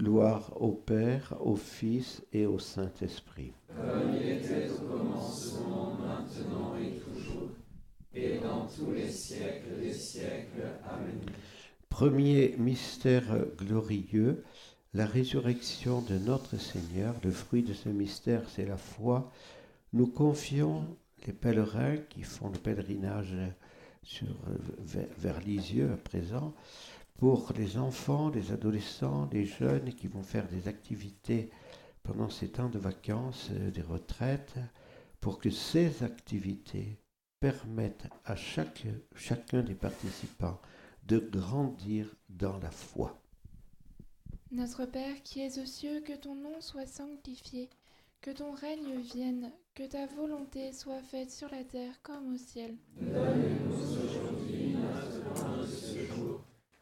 Gloire au Père, au Fils et au Saint-Esprit. Comme il était au commencement, maintenant et toujours, et dans tous les siècles des siècles. Amen. Premier mystère glorieux, la résurrection de notre Seigneur. Le fruit de ce mystère, c'est la foi. Nous confions les pèlerins qui font le pèlerinage sur, vers, vers Lisieux à présent, pour les enfants, les adolescents, les jeunes qui vont faire des activités pendant ces temps de vacances, euh, des retraites, pour que ces activités permettent à chaque, chacun des participants de grandir dans la foi. Notre Père qui es aux cieux, que ton nom soit sanctifié, que ton règne vienne, que ta volonté soit faite sur la terre comme au ciel. Donne-nous aujourd'hui notre pain de ce jour.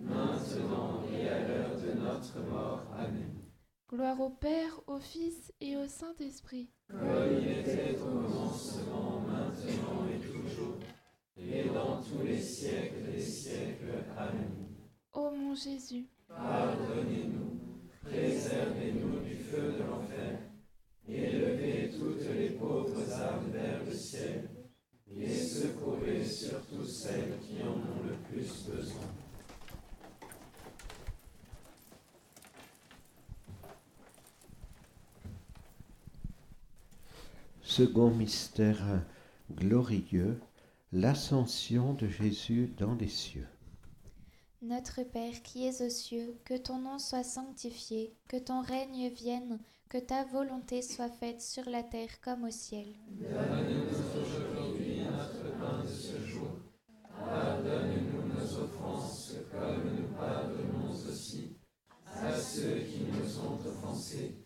maintenant et à l'heure de notre mort. Amen. Gloire au Père, au Fils et au Saint-Esprit. Comme il était au commencement, maintenant et toujours, et dans tous les siècles des siècles. Amen. Ô mon Jésus, Pardonnez-nous, préservez-nous du feu de l'enfer, et levez toutes les pauvres âmes vers le ciel, et secourez surtout celles qui en ont le plus besoin. Second mystère glorieux, l'ascension de Jésus dans les cieux. Notre Père qui es aux cieux, que ton nom soit sanctifié, que ton règne vienne, que ta volonté soit faite sur la terre comme au ciel. Donne-nous aujourd'hui notre pain de ce jour. Pardonne-nous nos offenses, comme nous pardonnons aussi à ceux qui nous ont offensés.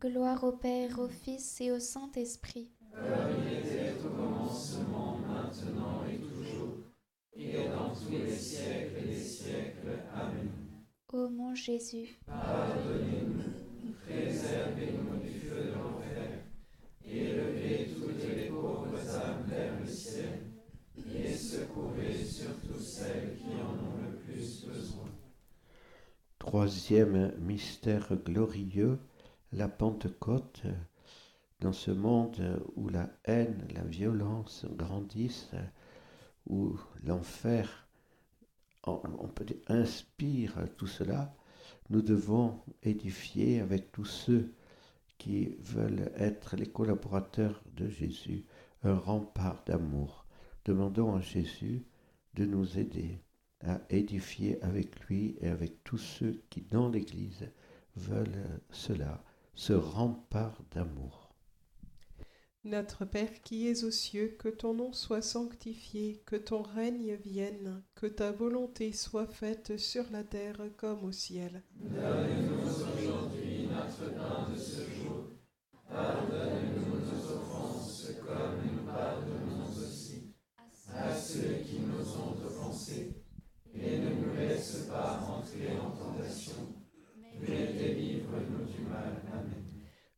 Gloire au Père, au Fils et au Saint-Esprit. Comme il était au commencement, maintenant et toujours, et dans tous les siècles des siècles. Amen. Ô mon Jésus, Pardonnez-nous, préservez-nous du feu de l'enfer, élevez toutes les pauvres âmes vers le ciel, et secourez surtout celles qui en ont le plus besoin. Troisième mystère glorieux, la Pentecôte. Dans ce monde où la haine, la violence grandissent, où l'enfer on peut dire, inspire tout cela, nous devons édifier avec tous ceux qui veulent être les collaborateurs de Jésus un rempart d'amour. Demandons à Jésus de nous aider à édifier avec lui et avec tous ceux qui dans l'Église veulent cela, ce rempart d'amour. Notre Père qui es aux cieux, que ton nom soit sanctifié, que ton règne vienne, que ta volonté soit faite sur la terre comme au ciel. Donne-nous aujourd'hui notre pain de ce jour. Pardonne-nous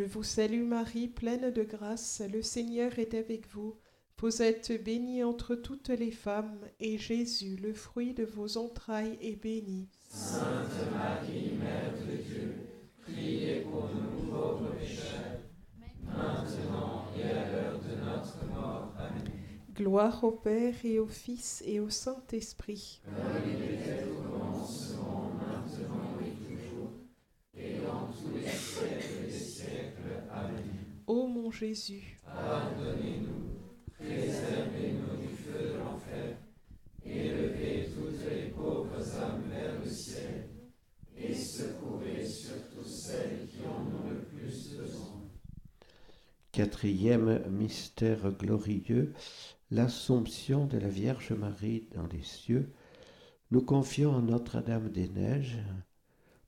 Je vous salue Marie, pleine de grâce, le Seigneur est avec vous. Vous êtes bénie entre toutes les femmes, et Jésus, le fruit de vos entrailles, est béni. Sainte Marie, Mère de Dieu, priez pour nous pauvres pécheurs, maintenant et à l'heure de notre mort. Amen. Gloire au Père et au Fils et au Saint-Esprit. Comme il était au commencement, maintenant et toujours, et dans tous les siècles. Ô mon Jésus, Pardonnez-nous, préservez-nous du feu de l'enfer, élevez toutes les pauvres âmes vers le ciel, et secourez surtout celles qui en ont le plus besoin. Quatrième mystère glorieux, l'Assomption de la Vierge Marie dans les cieux. Nous confions à Notre-Dame des Neiges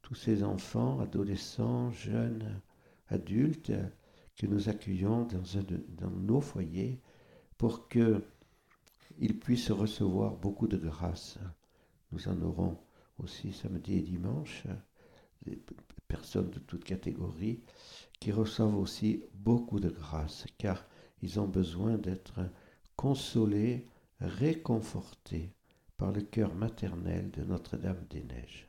tous ces enfants, adolescents, jeunes, adultes que nous accueillons dans, nos foyers pour qu'ils puissent recevoir beaucoup de grâce. Nous en aurons aussi samedi et dimanche, des personnes de toutes catégories qui reçoivent aussi beaucoup de grâce, car ils ont besoin d'être consolés, réconfortés par le cœur maternel de Notre-Dame des Neiges.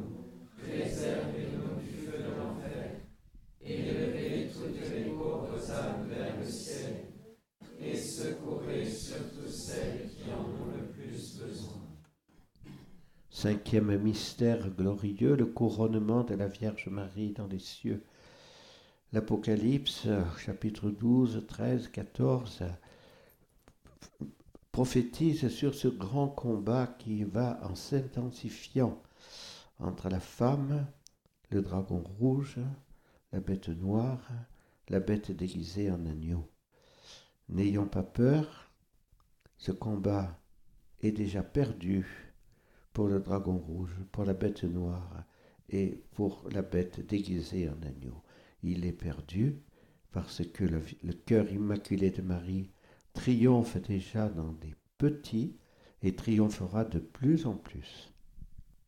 préservez-nous du feu de l'enfer, élevez toutes les pauvres âmes vers le ciel, et secourez surtout celles qui en ont le plus besoin. Cinquième mystère glorieux, le couronnement de la Vierge Marie dans les cieux. L'Apocalypse, chapitre 12, 13, 14, prophétise sur ce grand combat qui va en s'intensifiant entre la femme, le dragon rouge, la bête noire, la bête déguisée en agneau. N'ayons pas peur, ce combat est déjà perdu pour le dragon rouge, pour la bête noire et pour la bête déguisée en agneau. Il est perdu parce que le, le cœur immaculé de Marie triomphe déjà dans des petits et triomphera de plus en plus.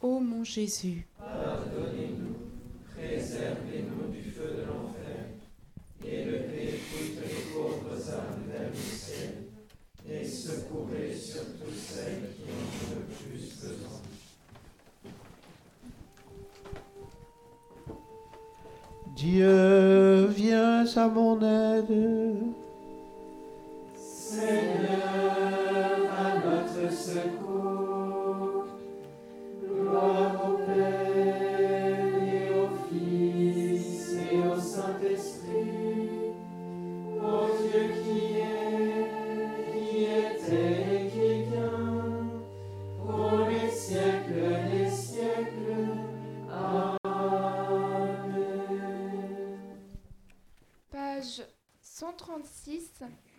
Ô mon Jésus, Pardonnez-nous, préservez-nous du feu de l'enfer, élevez toutes les pauvres âmes vers le ciel, et secourez surtout celles qui en ont le plus besoin. Dieu, viens à mon aide. Seigneur, à notre secours,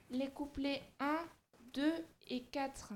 les couplets 1, 2 et 4.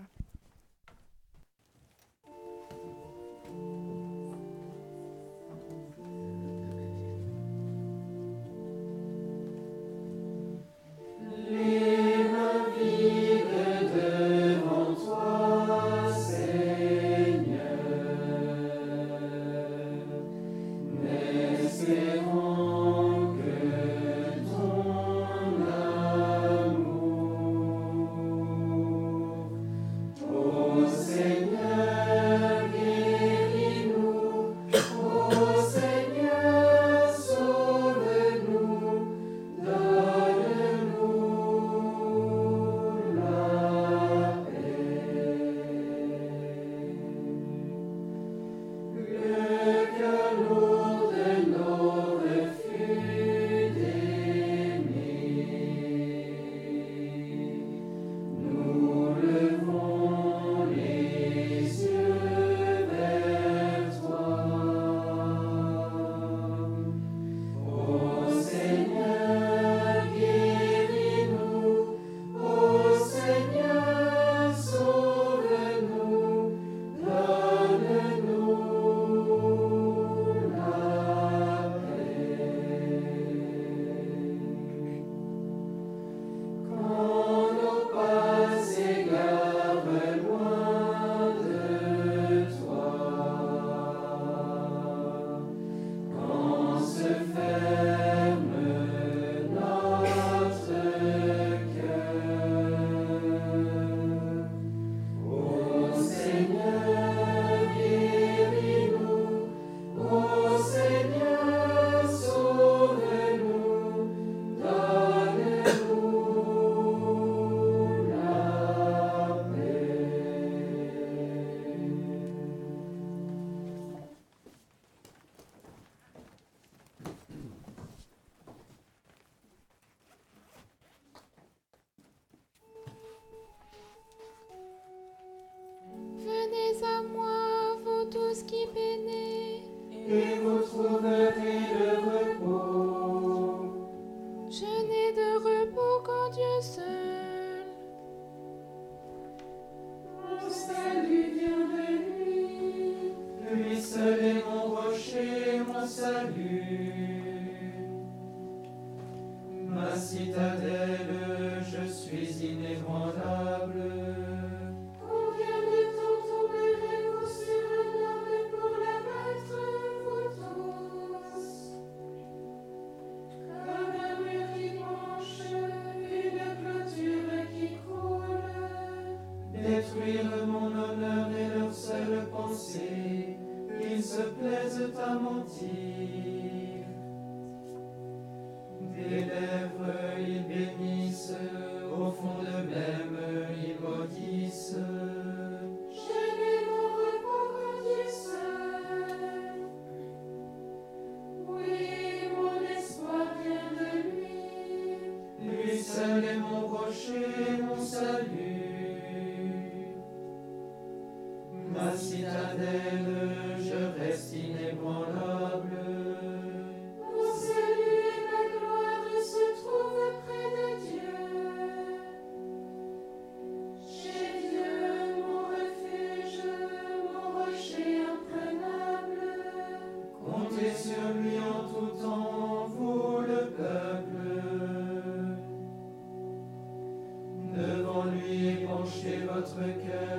again.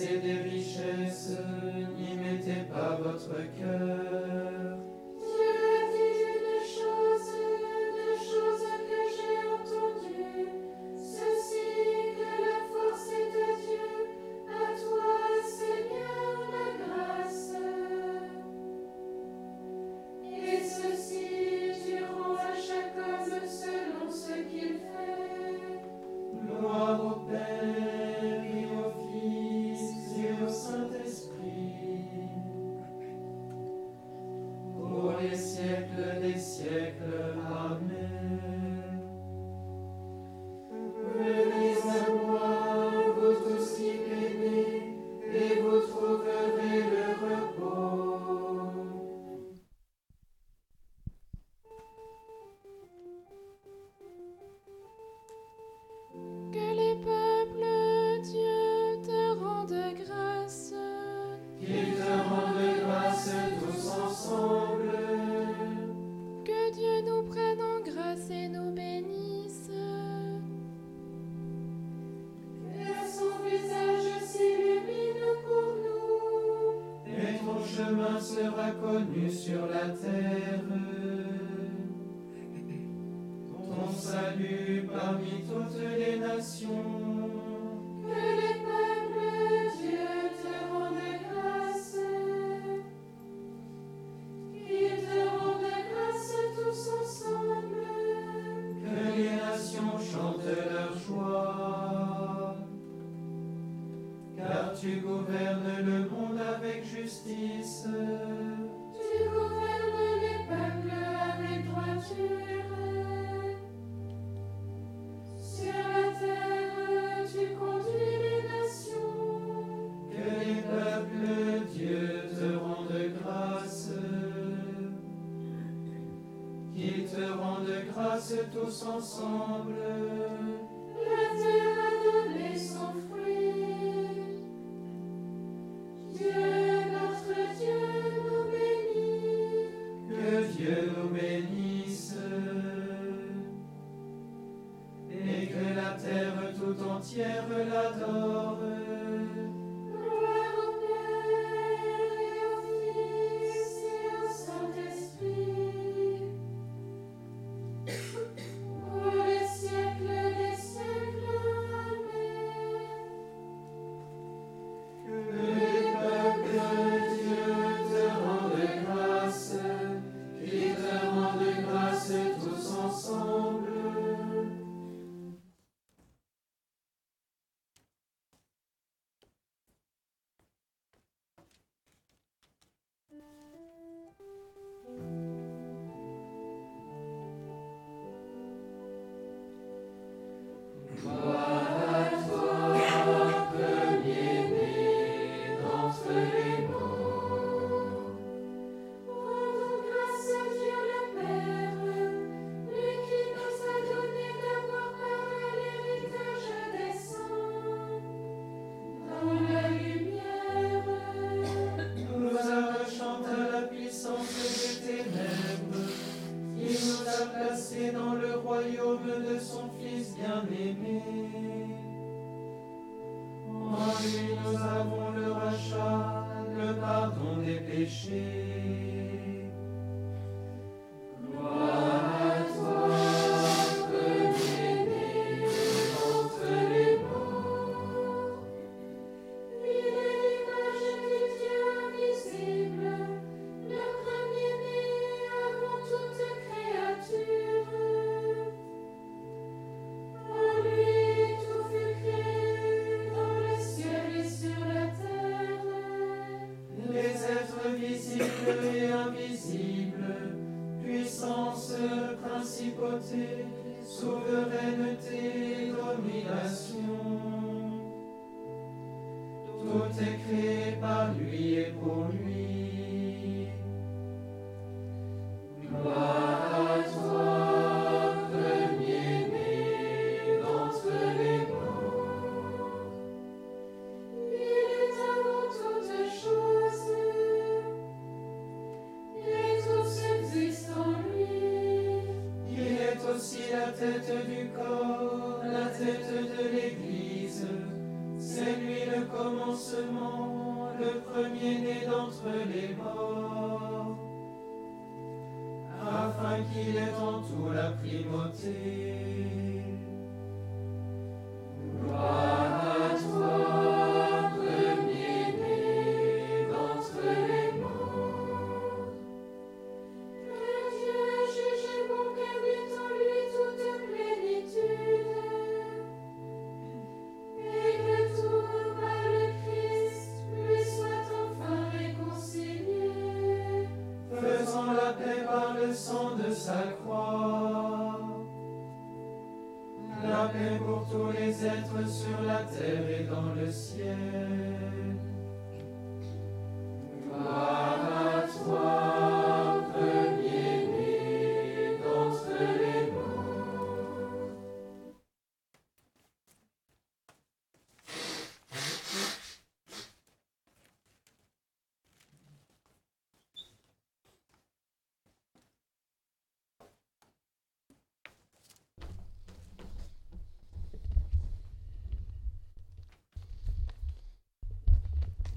sede tous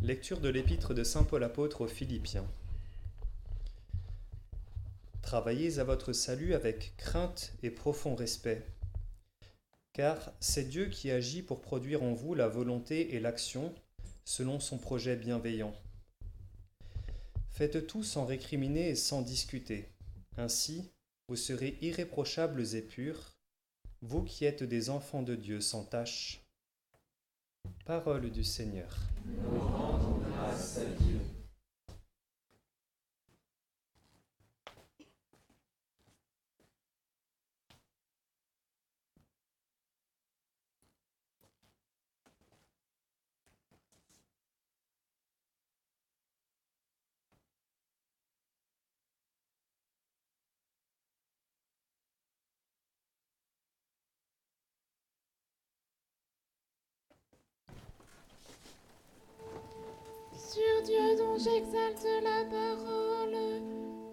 Lecture de l'épître de Saint Paul apôtre aux Philippiens. Travaillez à votre salut avec crainte et profond respect, car c'est Dieu qui agit pour produire en vous la volonté et l'action selon son projet bienveillant. Faites tout sans récriminer et sans discuter. Ainsi, vous serez irréprochables et purs, vous qui êtes des enfants de Dieu sans tache. Parole du Seigneur. J'exalte la parole,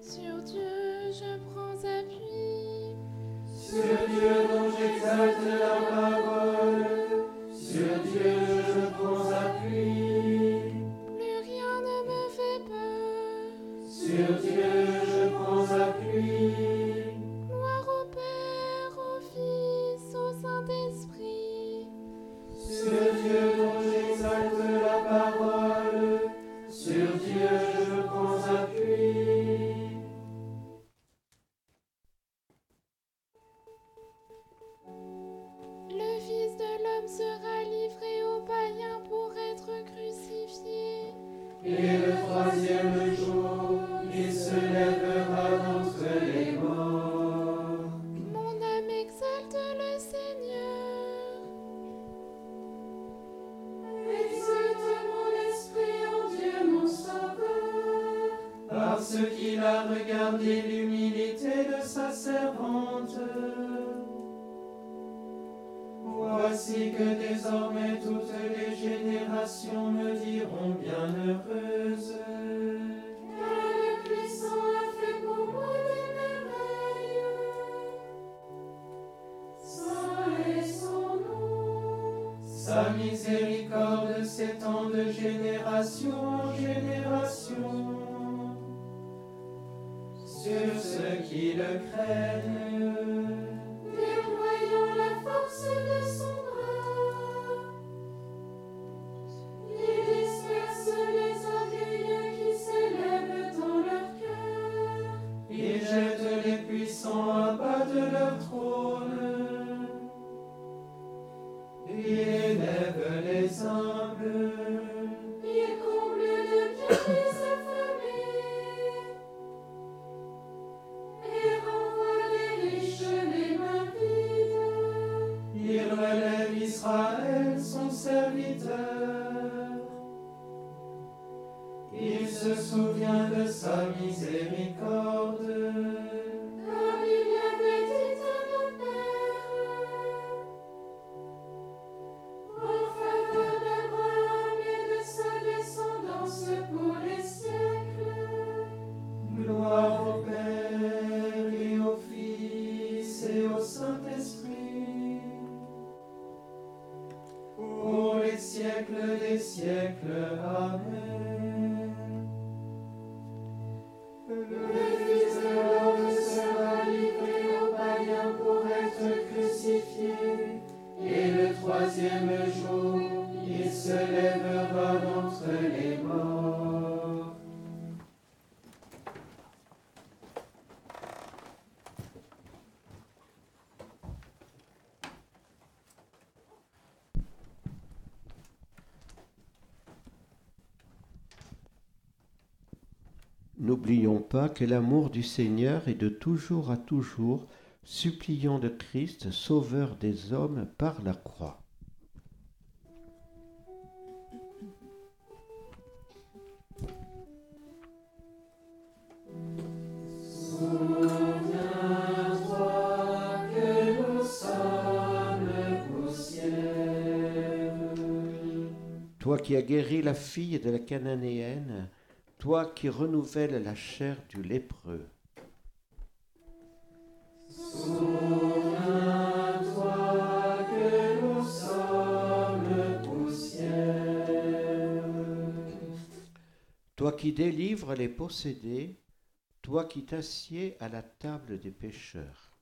sur Dieu je prends appui. Sur Dieu dont j'exalte la parole. Que l'amour du Seigneur est de toujours à toujours, suppliant de Christ, sauveur des hommes par la croix. Toi qui as guéri la fille de la Cananéenne, toi qui renouvelles la chair du lépreux, Souviens-toi que nous toi qui délivres les possédés, toi qui t'assieds à la table des pécheurs.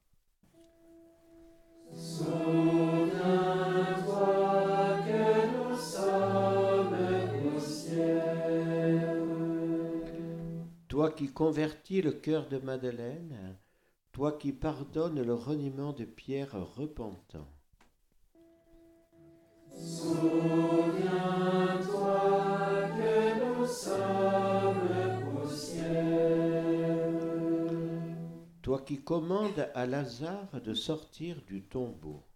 Qui convertis le cœur de Madeleine, toi qui pardonnes le reniement de Pierre repentant. Souviens-toi que nous sommes poussière. Toi qui commandes à Lazare de sortir du tombeau.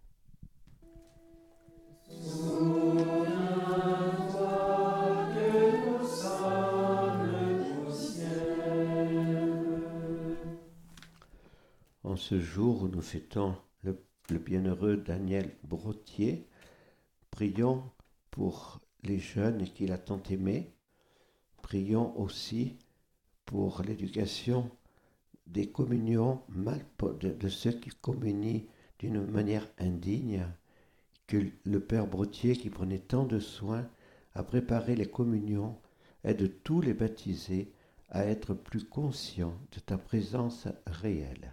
Ce jour où nous fêtons le, bienheureux Daniel Brottier, prions pour les jeunes qu'il a tant aimés. Prions aussi pour l'éducation des communions mal, de, ceux qui communient d'une manière indigne, que le Père Brottier, qui prenait tant de soin à préparer les communions, aide tous les baptisés à être plus conscients de ta présence réelle.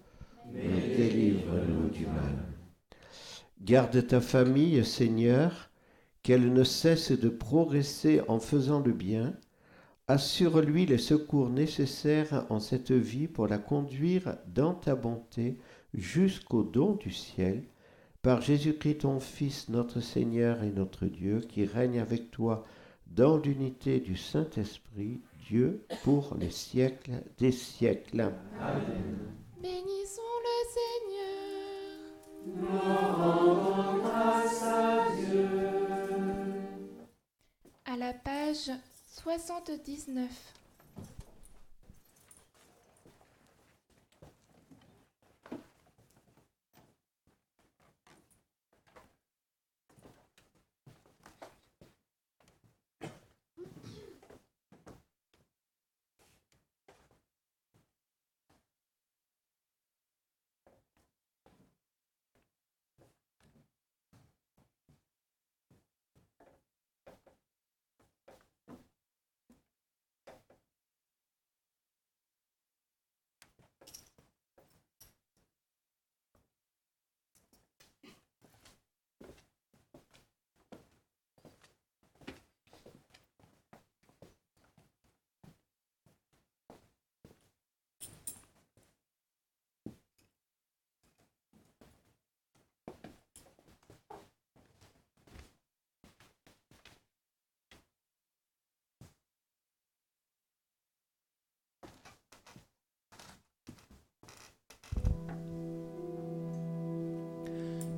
mais délivre-nous du mal. Garde ta famille, Seigneur, qu'elle ne cesse de progresser en faisant le bien. Assure-lui les secours nécessaires en cette vie pour la conduire dans ta bonté jusqu'au don du ciel. Par Jésus-Christ, ton Fils, notre Seigneur et notre Dieu, qui règne avec toi dans l'unité du Saint-Esprit, Dieu, pour les siècles des siècles. Bénissons le Seigneur. Nous rendons grâce à Dieu. À la page 79.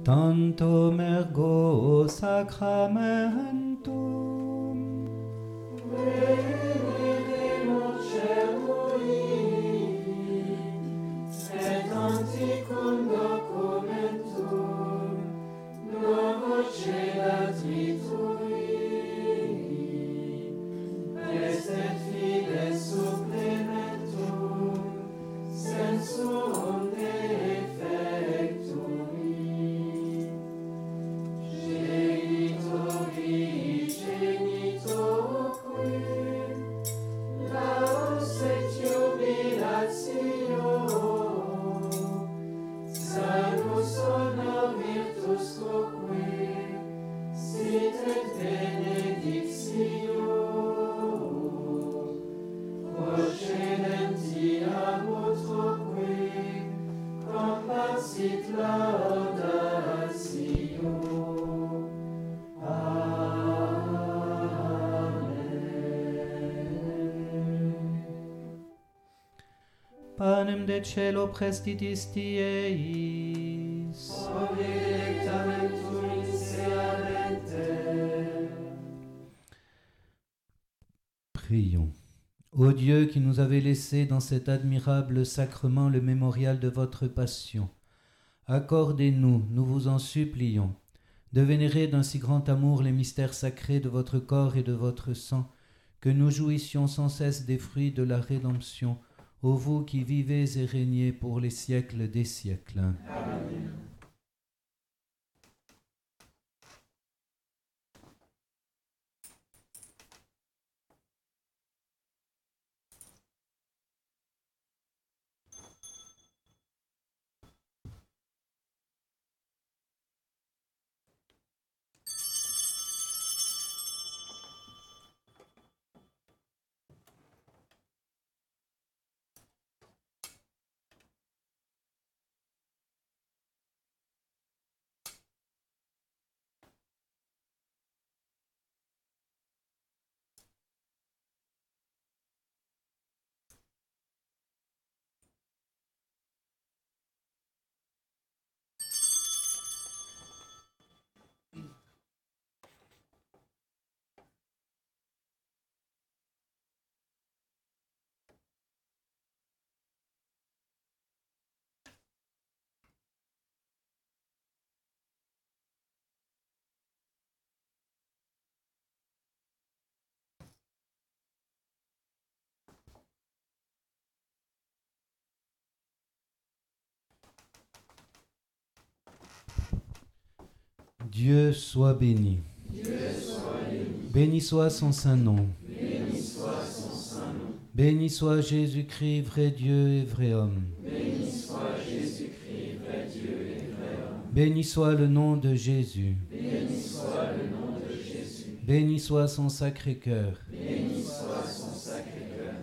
Tantum ergo sacramentum. Prions. Ô Dieu qui nous avez laissé dans cet admirable sacrement le mémorial de votre passion, accordez-nous, nous vous en supplions, de vénérer d'un si grand amour les mystères sacrés de votre corps et de votre sang, que nous jouissions sans cesse des fruits de la rédemption, ô vous qui vivez et régnez pour les siècles des siècles. Dieu soit béni. Béni soit son saint nom. Béni soit Jésus-Christ, vrai Dieu et vrai homme. Béni soit le nom de Jésus. Béni soit son sacré cœur.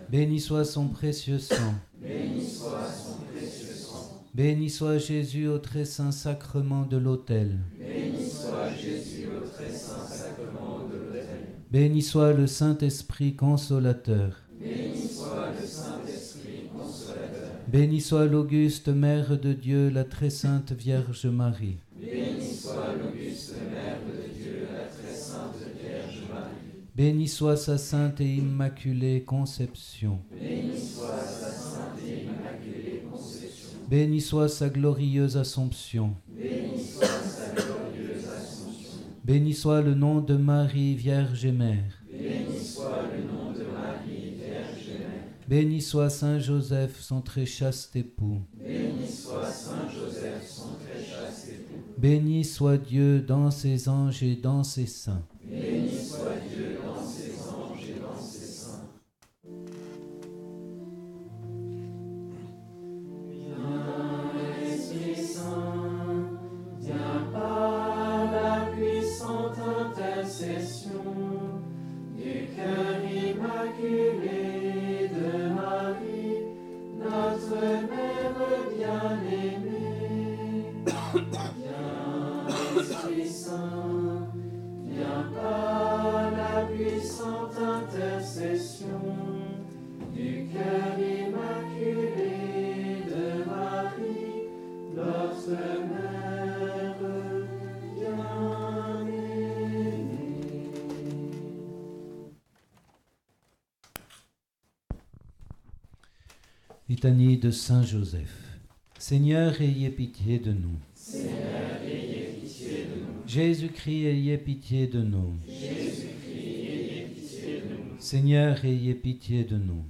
Béni soit son précieux sang. Béni soit Jésus au très saint sacrement de l'autel. Béni soit le Saint-Esprit consolateur. Béni soit l'auguste Mère de Dieu, la très sainte Vierge Marie. Béni soit sa sainte et immaculée conception. Béni soit sa glorieuse Assomption. Béni soit le nom de Marie, Vierge et Mère. Béni soit Saint Joseph, son très chaste époux. Béni soit Dieu dans ses anges et dans ses saints. De Saint Joseph. Seigneur, ayez pitié de nous. Jésus-Christ, ayez pitié de nous. Seigneur, ayez pitié de nous.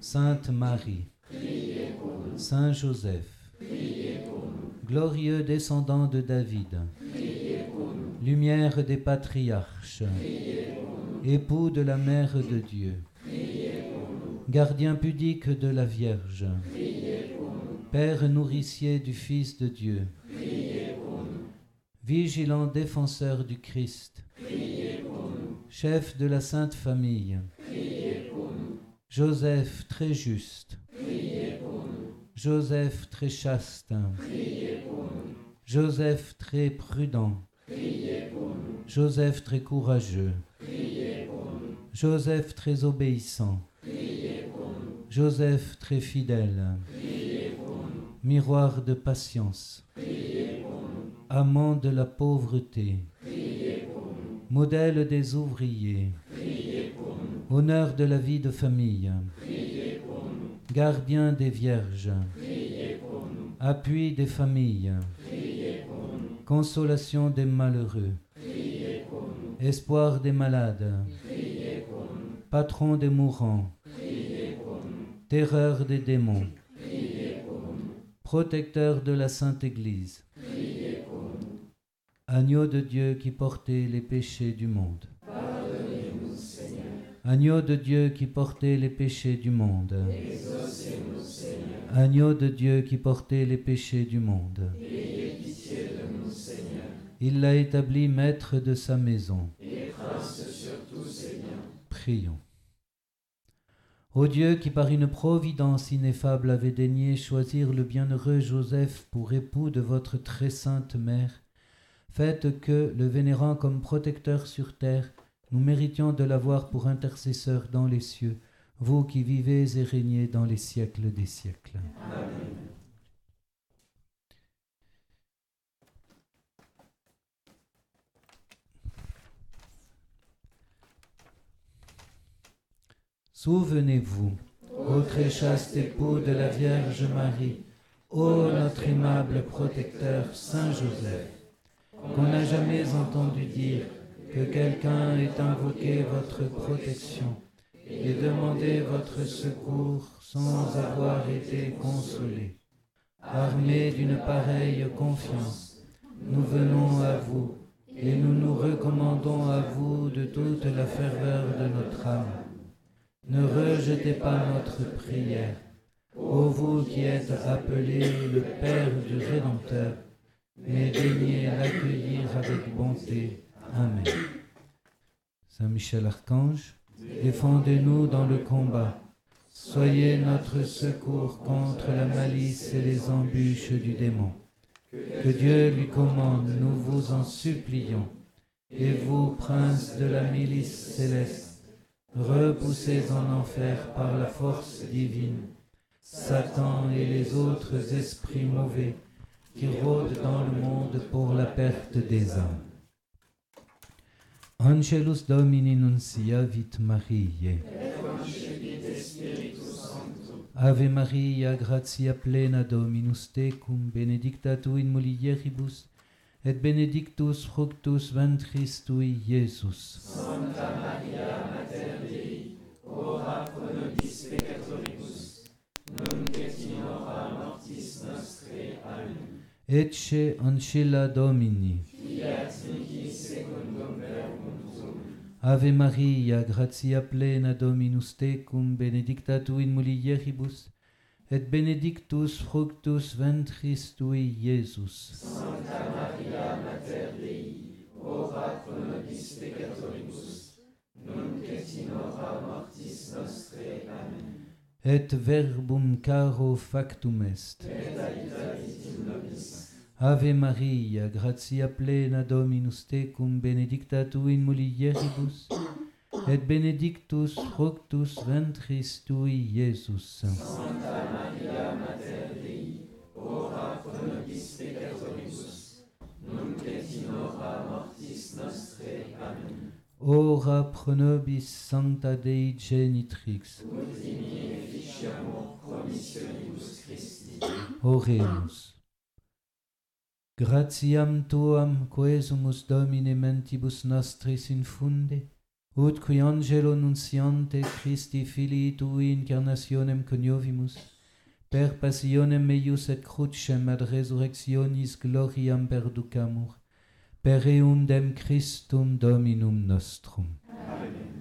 Sainte Marie. Saint Joseph, glorieux descendant de David, lumière des patriarches, époux de la Mère de Dieu. Gardien pudique de la Vierge. Père nourricier du Fils de Dieu, vigilant défenseur du Christ, chef de la Sainte Famille. Joseph très juste. Joseph très chaste. Joseph très prudent. Joseph très courageux. Joseph très obéissant. Joseph très fidèle, miroir de patience, amant de la pauvreté, modèle des ouvriers, honneur de la vie de famille, gardien des vierges, appui des familles, consolation des malheureux, espoir des malades, patron des mourants. Terreur des démons, protecteur de la Sainte Église, agneau de Dieu qui portait les péchés du monde. Agneau de Dieu qui portait les péchés du monde. Agneau de Dieu qui portait les péchés du monde. Il l'a établi maître de sa maison. Et. Prions. Ô Dieu qui par une providence ineffable avait daigné choisir le bienheureux Joseph pour époux de votre très sainte mère, faites que, le vénérant comme protecteur sur terre, nous méritions de l'avoir pour intercesseur dans les cieux, vous qui vivez et régnez dans les siècles des siècles. Amen. Souvenez-vous, ô très chaste époux de la Vierge Marie, ô notre aimable protecteur Saint Joseph, qu'on n'a jamais entendu dire que quelqu'un ait invoqué votre protection et demandé votre secours sans avoir été consolé. Armés d'une pareille confiance, nous venons à vous et nous nous recommandons à vous de toute la ferveur de notre âme. Ne rejetez pas notre prière. Ô vous qui êtes appelé le Père du Rédempteur, mais daignez l'accueillir avec bonté. Amen. Saint Michel Archange, défendez-nous dans le combat. Soyez notre secours contre la malice et les embûches du démon. Que Dieu lui commande, nous vous en supplions. Et vous, princes de la milice céleste, repoussés en enfer par la force divine, Satan et les autres esprits mauvais qui rôdent dans le monde pour la perte des âmes. Angelus Domini nunciavit Mariae. Ave Maria, gratia plena Dominus tecum, benedicta tu in mulieribus, et benedictus fructus ventris tui, Iesus. Santa Maria, Mater Dei, ora pro nobis peccatoribus, nunc et in mortis nostrae. Amen. Ecce ancilla Domini. Fiat mihi secundum verbum. Ave Maria, gratia plena Dominus tecum, benedicta tu in mulieribus, et benedictus fructus ventris tui, Iesus. Santa Maria, Mater Dei, ora pro nobis peccatoribus, nunc et in hora mortis nostrae. Amen. Et verbum caro factum est. Et habitavit in nobis. Ave Maria, gratia plena Dominus tecum, benedicta tu in mulieribus, et benedictus fructus ventris tui, Iesus. Santa Maria, Mater Dei, ora pro nobis peccatoribus, nunc et in hora mortis nostrae. Amen. Ora pro nobis sancta Dei genitrix, Ut in missionibus Christi. Oremus. Gratiam tuam quesumus Domine mentibus nostris infunde, ut qui angelo nunciante Christi Filii Tui incarnationem coniovimus, per passionem eius et crucem ad resurrectionis gloriam perducamur, per eum dem Christum Dominum nostrum. Amen.